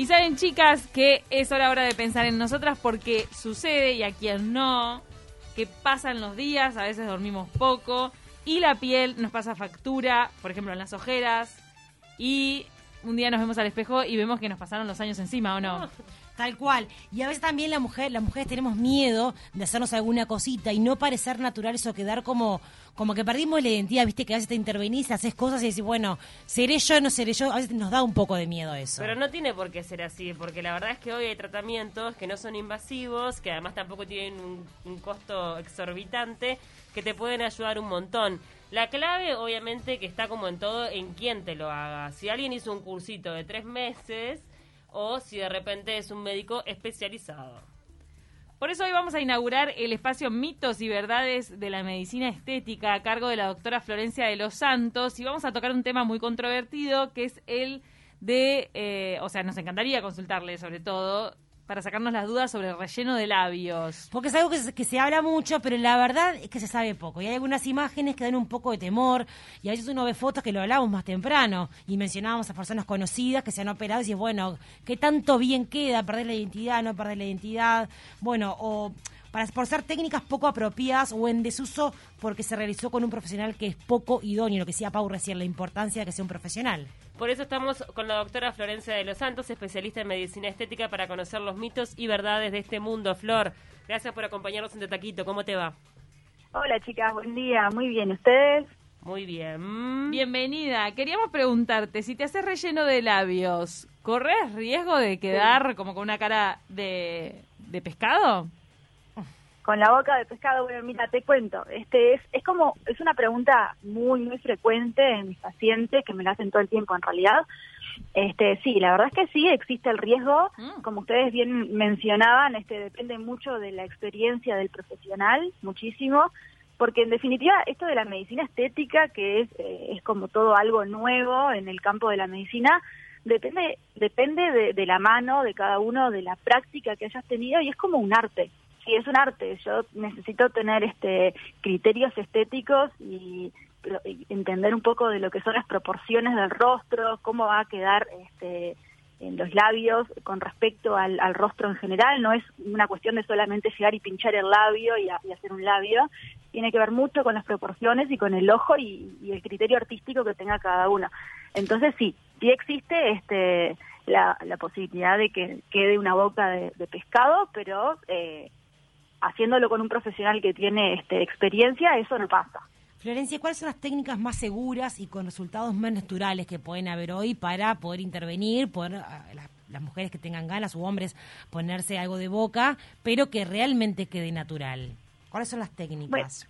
Y saben, chicas, que es hora ahora de pensar en nosotras porque sucede y a quien no, que pasan los días, a veces dormimos poco y la piel nos pasa factura, por ejemplo, en las ojeras y un día nos vemos al espejo y vemos que nos pasaron los años encima, ¿o no? Tal cual. Y a veces también la mujer, las mujeres tenemos miedo de hacernos alguna cosita y no parecer naturales o quedar como, como que perdimos la identidad, viste, que a veces te intervenís, haces cosas y decís, bueno, seré yo, no seré yo. A veces nos da un poco de miedo eso. Pero no tiene por qué ser así, porque la verdad es que hoy hay tratamientos que no son invasivos, que además tampoco tienen un, un costo exorbitante, que te pueden ayudar un montón. La clave, obviamente, que está como en todo, en quién te lo haga. Si alguien hizo un cursito de tres meses o si de repente es un médico especializado. Por eso hoy vamos a inaugurar el espacio Mitos y Verdades de la Medicina Estética a cargo de la doctora Florencia de los Santos y vamos a tocar un tema muy controvertido que es el de, eh, o sea, nos encantaría consultarle sobre todo para sacarnos las dudas sobre el relleno de labios. Porque es algo que se, que se habla mucho, pero la verdad es que se sabe poco. Y hay algunas imágenes que dan un poco de temor. Y a veces uno ve fotos que lo hablábamos más temprano. Y mencionábamos a personas conocidas que se han operado y dices, bueno, ¿qué tanto bien queda? ¿Perder la identidad? ¿No perder la identidad? Bueno, o para por ser técnicas poco apropiadas o en desuso porque se realizó con un profesional que es poco idóneo, lo que decía Pau recién, la importancia de que sea un profesional. Por eso estamos con la doctora Florencia de los Santos, especialista en medicina estética, para conocer los mitos y verdades de este mundo. Flor, gracias por acompañarnos en Taquito. ¿Cómo te va? Hola chicas, buen día. Muy bien, ¿ustedes? Muy bien. Bienvenida. Queríamos preguntarte, si te haces relleno de labios, ¿corres riesgo de quedar como con una cara de, de pescado? Con la boca de pescado, bueno, mira, te cuento. Este es, es como, es una pregunta muy, muy frecuente en mis pacientes, que me la hacen todo el tiempo en realidad. Este, sí, la verdad es que sí, existe el riesgo. Mm. Como ustedes bien mencionaban, este, depende mucho de la experiencia del profesional, muchísimo. Porque en definitiva, esto de la medicina estética, que es, eh, es como todo algo nuevo en el campo de la medicina, depende, depende de, de la mano de cada uno, de la práctica que hayas tenido, y es como un arte sí es un arte. Yo necesito tener este criterios estéticos y, entender un poco de lo que son las proporciones del rostro, cómo va a quedar este en los labios con respecto al, al rostro en general. No es una cuestión de solamente llegar y pinchar el labio y, a- y hacer un labio. Tiene que ver mucho con las proporciones y con el ojo y, y el criterio artístico que tenga cada uno. Entonces sí, sí existe este la, la posibilidad de que quede una boca de, de pescado, pero eh, haciéndolo con un profesional que tiene este, experiencia, eso no pasa. Florencia, ¿cuáles son las técnicas más seguras y con resultados más naturales que pueden haber hoy para poder intervenir, poder ah, las, las mujeres que tengan ganas o hombres ponerse algo de boca, pero que realmente quede natural? ¿Cuáles son las técnicas?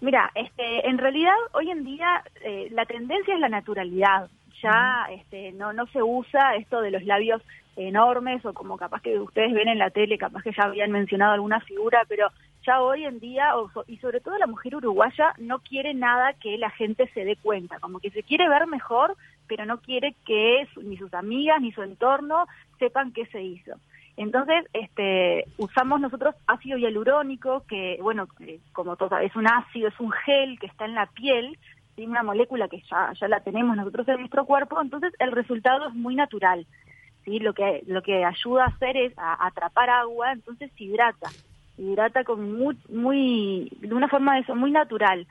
Mira, este, en realidad hoy en día eh, la tendencia es la naturalidad. Ya este, no, no se usa esto de los labios enormes o como capaz que ustedes ven en la tele, capaz que ya habían mencionado alguna figura, pero ya hoy en día, y sobre todo la mujer uruguaya, no quiere nada que la gente se dé cuenta, como que se quiere ver mejor, pero no quiere que su- ni sus amigas ni su entorno sepan qué se hizo. Entonces, este, usamos nosotros ácido hialurónico, que, bueno, eh, como todo es un ácido, es un gel que está en la piel, tiene una molécula que ya, ya la tenemos nosotros en nuestro cuerpo, entonces el resultado es muy natural. ¿sí? Lo, que, lo que ayuda a hacer es a atrapar agua, entonces hidrata, hidrata con muy, muy, de una forma de eso, muy natural.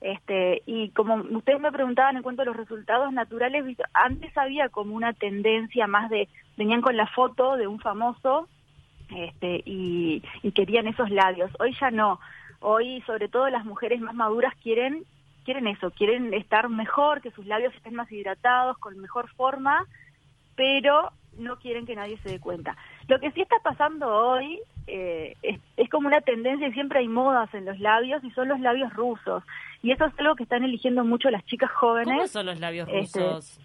Este, y como ustedes me preguntaban en cuanto a los resultados naturales, antes había como una tendencia más de, venían con la foto de un famoso este, y querían esos labios. Hoy ya no. Hoy, sobre todo las mujeres más maduras quieren quieren eso, quieren estar mejor, que sus labios estén más hidratados, con mejor forma, pero no quieren que nadie se dé cuenta. Lo que sí está pasando hoy eh, es, es como una tendencia y siempre hay modas en los labios y son los labios rusos. Y eso es algo que están eligiendo mucho las chicas jóvenes. ¿Cómo son los labios Este, rusos?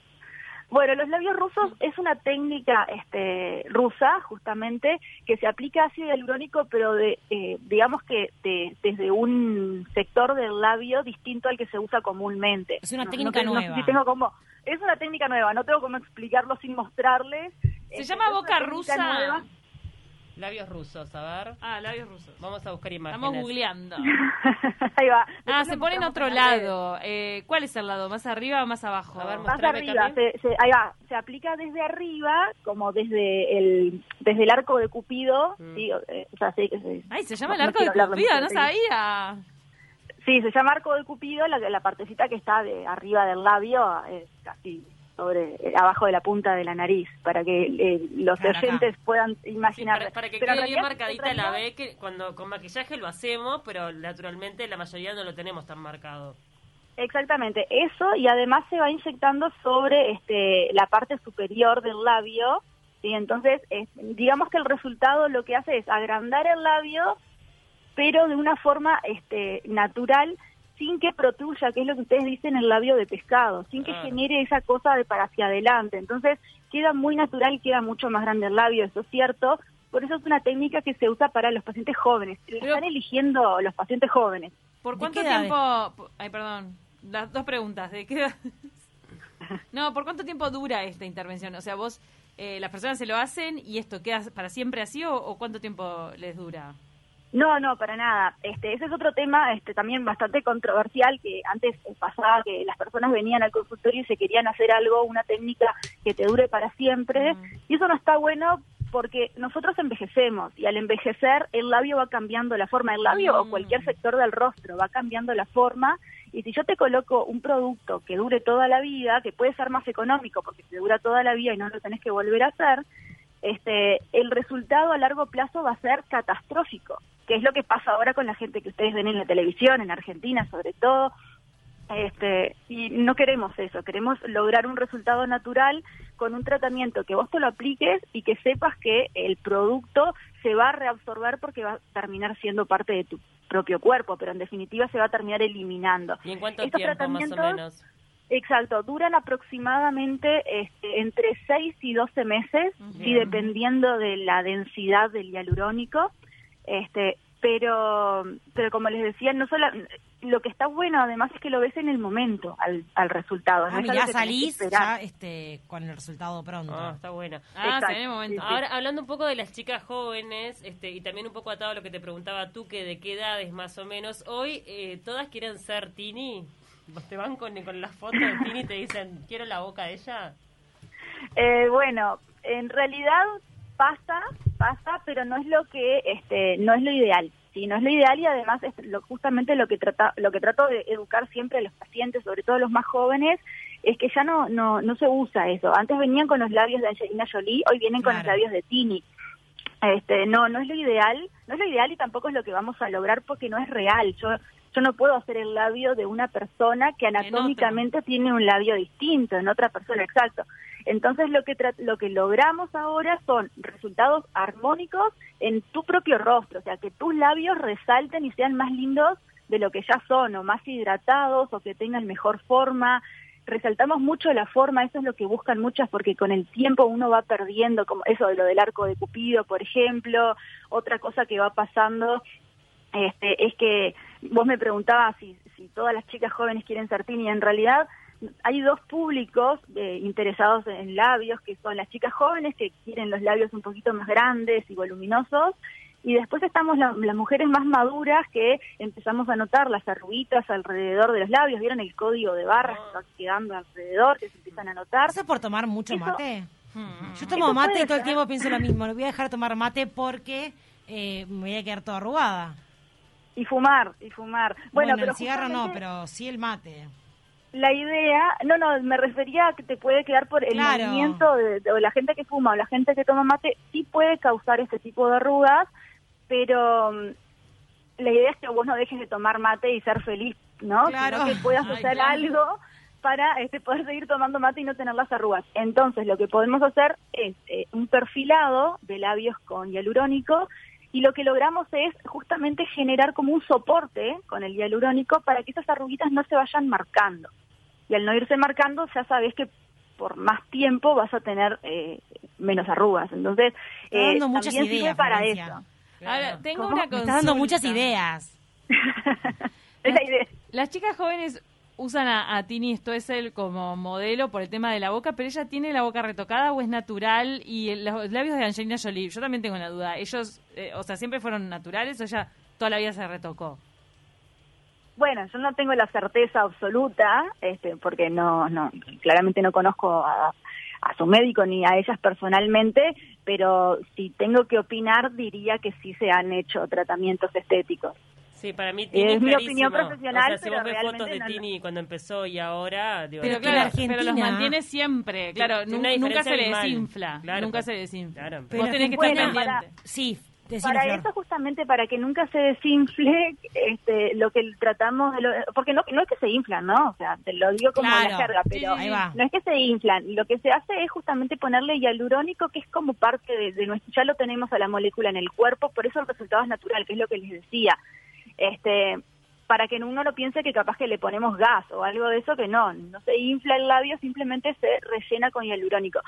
Bueno, los labios rusos es una técnica este, rusa, justamente, que se aplica ácido hialurónico, pero de, eh, digamos que de- desde un sector del labio distinto al que se usa comúnmente. Es una No- técnica no, sé- no nueva. si tengo como, es una técnica nueva, no tengo cómo explicarlo sin mostrarles. ¿Se Este, llama boca rusa? nueva. Labios rusos, a ver. Ah, labios rusos. Vamos a buscar imágenes. Estamos googleando. Ahí va. Ah, se pone en otro lado. Eh, ¿Cuál es el lado? ¿Más arriba o más abajo? A ver, Más arriba, se, se- ahí va, se aplica desde arriba, como desde el desde el arco de Cupido, Mm. sí, o, eh, o sea, sí, sí. Ay, se llama el No- no arco de Cupido, no sabía. Sí, se llama arco de Cupido, la, la partecita que está de arriba del labio, es casi sobre eh, abajo de la punta de la nariz, para que eh, los Claro, acá. oyentes puedan Sí, imaginar. para, para que Pero quede bien marcadita la B, que cuando con maquillaje lo hacemos, pero naturalmente la mayoría no lo tenemos tan marcado. Exactamente, eso y además se va inyectando sobre este, la parte superior del labio, y entonces es- digamos que el resultado lo que hace es agrandar el labio, pero de una forma este, natural, sin que protruya, que es lo que ustedes dicen, el labio de pescado, sin que genere esa cosa de para hacia adelante. Entonces queda muy natural y queda mucho más grande el labio, eso es cierto. Por eso es una técnica que se usa para los pacientes jóvenes. Lo Pero- están eligiendo los pacientes jóvenes. ¿Por ¿De cuánto tiempo? po- Ay, perdón. Las dos preguntas. ¿De qué edad? No, ¿por cuánto tiempo dura esta intervención? O sea, vos, eh, las personas se lo hacen y esto queda para siempre así o, o cuánto tiempo les dura? No, no, para nada. Este, ese es otro tema este, también bastante controversial que antes eh, pasaba que las personas venían al consultorio y se querían hacer algo, una técnica que te dure para siempre. Y eso no está bueno porque nosotros envejecemos y al envejecer el labio va cambiando la forma. El labio Mm. o cualquier sector del rostro va cambiando la forma. Y si yo te coloco un producto que dure toda la vida, que puede ser más económico porque te dura toda la vida y no lo tenés que volver a hacer, este, el resultado a largo plazo va a ser catastrófico, que es lo que pasa ahora con la gente que ustedes ven en la televisión, en Argentina sobre todo, este, y no queremos eso, queremos lograr un resultado natural con un tratamiento que vos te lo apliques y que sepas que el producto se va a reabsorber porque va a terminar siendo parte de tu propio cuerpo, pero en definitiva se va a terminar eliminando. ¿Y en cuánto Estos tiempo más o menos? Exacto, duran aproximadamente este, entre 6 y 12 meses, sí, Bien. dependiendo de la densidad del hialurónico. Este, pero, pero como les decía, no solo lo que está bueno además es que lo ves en el momento al, al resultado. Ah, no mirá, que que salís ya este, con el resultado pronto. Ah, está buena. Ah, Exacto, se ve en el momento. sí, sí. Ahora, hablando un poco de las chicas jóvenes, este, y también un poco atado a lo que te preguntaba tú, que de qué edades más o menos, hoy eh, todas quieren ser Tini. ¿Vos te van con, con las fotos de Tini y te dicen, quiero la boca de ella? Eh, bueno, en realidad pasa, pasa, pero no es lo que, este, no es lo ideal. Sí, no es lo ideal y además es lo, justamente lo que trata, lo que trato de educar siempre a los pacientes, sobre todo los más jóvenes, es que ya no, no, no se usa eso. Antes venían con los labios de Angelina Jolie, hoy vienen con los labios de Tini. Este, no, no es lo ideal, no es lo ideal y tampoco es lo que vamos a lograr porque no es real. Yo, yo no puedo hacer el labio de una persona que anatómicamente tiene un labio distinto en otra persona, exacto. Entonces lo que tra- lo que logramos ahora son resultados armónicos en tu propio rostro, o sea, que tus labios resalten y sean más lindos de lo que ya son, o más hidratados, o que tengan mejor forma. Resaltamos mucho la forma, eso es lo que buscan muchas, porque con el tiempo uno va perdiendo, como eso de lo del arco de Cupido, por ejemplo. Otra cosa que va pasando este, es que vos me preguntabas si, si todas las chicas jóvenes quieren ser tini. En realidad hay dos públicos eh, interesados en labios, que son las chicas jóvenes que quieren los labios un poquito más grandes y voluminosos, y después estamos la- las mujeres más maduras que empezamos a notar las arruguitas alrededor de los labios. ¿Vieron el código de barras que va quedando alrededor, que se empiezan a notar? ¿Eso por tomar mucho Eso- mate? Hmm. Yo tomo mate y todo el tiempo pienso lo mismo. No voy a dejar de tomar mate porque eh, me voy a quedar toda arrugada. Y fumar, y fumar. Bueno, Bueno, pero el cigarro no, pero sí el mate. La idea, no, no, me refería a que te puede quedar por el Claro. movimiento de, de- o la gente que fuma o la gente que toma mate, sí puede causar este tipo de arrugas, pero mm, la idea es que vos no dejes de tomar mate y ser feliz, ¿no? Claro. Sino que puedas Ay, hacer claro. algo para este, poder seguir tomando mate y no tener las arrugas. Entonces, lo que podemos hacer es eh, un perfilado de labios con hialurónico y lo que logramos es justamente generar como un soporte con el hialurónico para que esas arruguitas no se vayan marcando. Y al no irse marcando, ya sabes que por más tiempo vas a tener eh, menos arrugas. Entonces, Está eh, dando muchas también sirve ideas, para eso. Ahora, tengo ¿Cómo? una Me consulta. estás dando muchas ideas. es la idea. Las chicas jóvenes usan a, a Tini Stoessel como modelo por el tema de la boca, pero ella tiene la boca retocada o es natural y los labios de Angelina Jolie, yo también tengo una duda. Ellos, eh, o sea, siempre fueron naturales o ella toda la vida se retocó. Bueno, yo no tengo la certeza absoluta, este, porque no, no, claramente no conozco a, a su médico ni a ellas personalmente, pero si tengo que opinar diría que sí se han hecho tratamientos estéticos. Sí, para mí Tini Es mi opinión profesional, O sea, si pero vos ves fotos de no- Tini cuando empezó y ahora... digo, Pero claro, en Argentina- pero los mantiene siempre, claro, nunca se le abismal. desinfla, Claro, nunca pues. se desinfla. Claro. Pero Vos tenés que estar Bueno, pendiente. para- Sí, Para eso justamente para que nunca se desinfle este, lo que tratamos de lo- porque no no es que se inflan, ¿no? O sea, te lo digo como Claro. la Sí, pero sí, no es que se inflan, lo que se hace es justamente ponerle hialurónico que es como parte de, de nuestro ya lo tenemos a la molécula en el cuerpo, por eso el resultado es natural, que es lo que les decía. Este para que uno no piense que capaz que le ponemos gas o algo de eso que no, no se infla el labio, simplemente se rellena con hialurónico.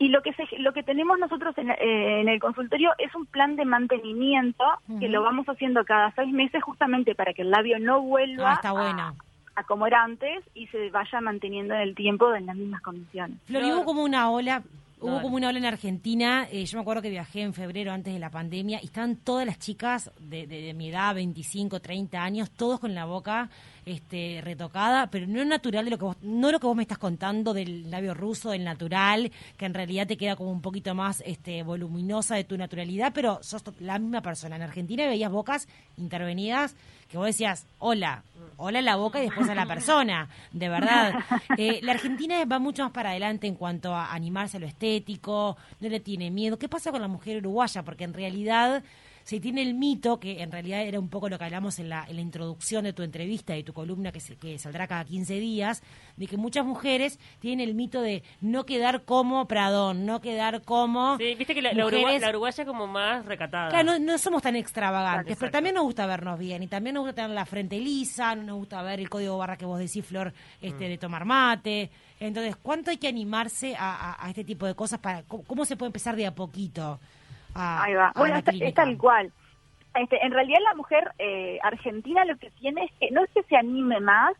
Y lo que se, lo que tenemos nosotros en, eh, en el consultorio es un plan de mantenimiento que lo vamos haciendo cada seis meses justamente para que el labio no vuelva Ah, está a- bueno. a, como era antes y se vaya manteniendo en el tiempo en las mismas condiciones. Flor. hubo como una ola, hubo como una ola en Argentina, eh, yo me acuerdo que viajé en febrero antes de la pandemia y estaban todas las chicas de, de- de mi edad, 25, 30 años, todos con la boca este, retocada, pero no natural de lo que vos, no lo que vos me estás contando del labio ruso, del natural, que en realidad te queda como un poquito más este, voluminosa de tu naturalidad, pero sos la misma persona. En Argentina veías bocas intervenidas que vos decías, hola, hola a la boca y después a la persona, de verdad. Eh, la Argentina va mucho más para adelante en cuanto a animarse a lo estético, no le tiene miedo. ¿Qué pasa con la mujer uruguaya? Porque en realidad se tiene el mito, que en realidad era un poco lo que hablamos en la, en la introducción de tu entrevista y tu columna que, se- que saldrá cada 15 días, de que muchas mujeres tienen el mito de no quedar como Pradón, no quedar como... Sí, viste que la, la, urugua- mujeres- la uruguaya como más recatada. Claro, no, no somos tan extravagantes, Exacto. pero también nos gusta vernos bien y también nos gusta tener la frente lisa, no nos gusta ver el código barra que vos decís, Flor, este, de tomar mate. Entonces, ¿cuánto hay que animarse a, a- a este tipo de cosas? para ¿Cómo, cómo se puede empezar de a poquito? A, Ahí va. a Bueno, la es, tal cual. Este, en realidad la mujer eh, argentina lo que tiene es que no es que se anime más,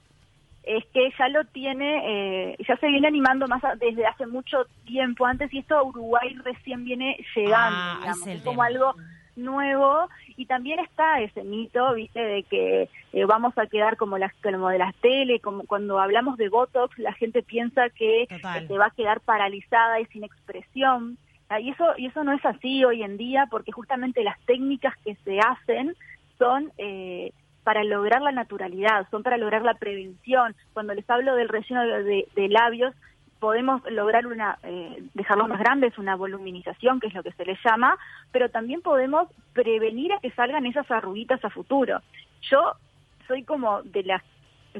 es que ya lo tiene, eh, ya se viene animando más a- desde hace mucho tiempo antes y esto a Uruguay recién viene llegando, Ah, digamos, es como algo nuevo y también está ese mito, viste, de que eh, vamos a quedar como las como de las tele, como cuando hablamos de botox la gente piensa que Total. este, va a quedar paralizada y sin expresión. Y eso, y eso no es así hoy en día porque justamente las técnicas que se hacen son eh, para lograr la naturalidad, son para lograr la prevención. Cuando les hablo del relleno de labios, podemos lograr una, eh, dejarlos más grandes, una voluminización, que es lo que se les llama, pero también podemos prevenir a que salgan esas arruguitas a futuro. Yo soy como de las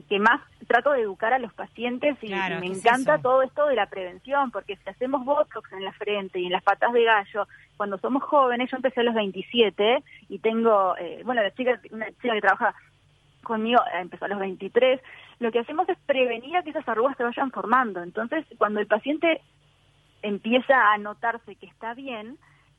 que más trato de educar a los pacientes y, Claro, y me ¿qué es encanta eso? todo esto de la prevención, porque si hacemos botox en la frente y en las patas de gallo, cuando somos jóvenes, yo empecé a los 27 y tengo, eh, bueno, la chica, una chica que trabaja conmigo eh, empezó a los 23, lo que hacemos es prevenir a que esas arrugas se vayan formando. Entonces, cuando el paciente empieza a notarse que está bien,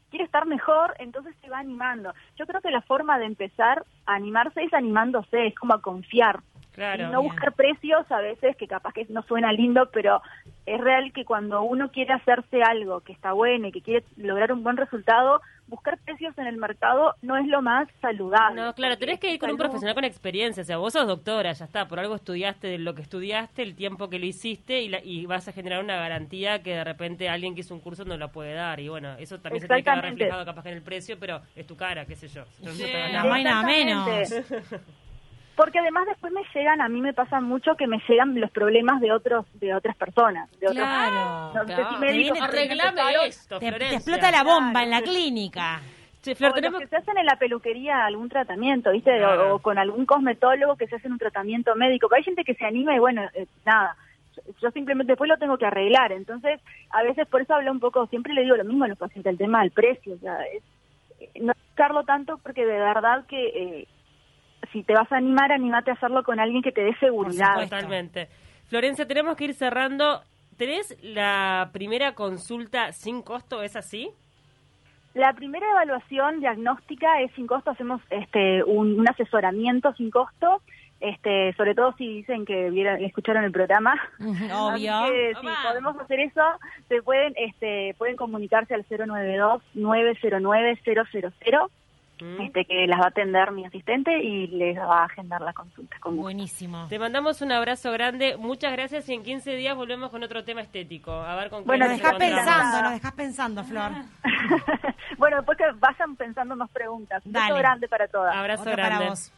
quiere estar mejor, entonces se va animando. Yo creo que la forma de empezar a animarse es animándose, es como a confiar. Claro. y no bien. buscar precios a veces que capaz que no suena lindo, pero es real que cuando uno quiere hacerse algo que está bueno y que quiere lograr un buen resultado, buscar precios en el mercado no es lo más saludable. No, claro, tenés que ir con un profesional con experiencia. O sea, vos sos doctora, ya está. Por algo estudiaste de lo que estudiaste, el tiempo que lo hiciste y, la- y vas a generar una garantía que de repente alguien que hizo un curso no la puede dar. Y bueno, eso también se tiene que ver reflejado capaz que en el precio, pero es tu cara, qué sé yo. No Sí. nada. más y nada menos. Porque además después me llegan, a mí me pasa mucho que me llegan los problemas de otros de otras personas, de otros Claro. no sé si Claro. Te viene- que Arreglame esto, Te, explota la bomba en la clínica. Che, Flor, o los que se hacen en la peluquería algún tratamiento, ¿viste? O- Claro. O, con algún cosmetólogo que se hacen un tratamiento médico. Que hay gente que se anima y bueno, eh, nada. Yo- Yo simplemente después lo tengo que arreglar. Entonces, a veces por eso hablo un poco, siempre le digo lo mismo a los pacientes, el tema del precio. O sea, es, eh, no buscarlo tanto porque de verdad que eh, si te vas a animar, animate a hacerlo con alguien que te dé seguridad. Totalmente. Florencia, tenemos que ir cerrando. ¿Tenés la primera consulta sin costo? ¿Es así? La primera evaluación diagnóstica es sin costo, hacemos este un, un asesoramiento sin costo este, sobre todo si dicen que vieron, escucharon el programa. Obvio. Así que si podemos hacer eso, se pueden, este, pueden comunicarse al 092-909-000, Mm. este, que las va a atender mi asistente y les va a agendar la consulta con gusto. Buenísimo. Te mandamos un abrazo grande, muchas gracias y en 15 días volvemos con otro tema estético. A ver con qué Bueno, Nos nos dejás pensando, nos dejás pensando, Flor. bueno, después que vayan pensando más preguntas. Dale. grande para todas. Abrazo Otro para grande. vos.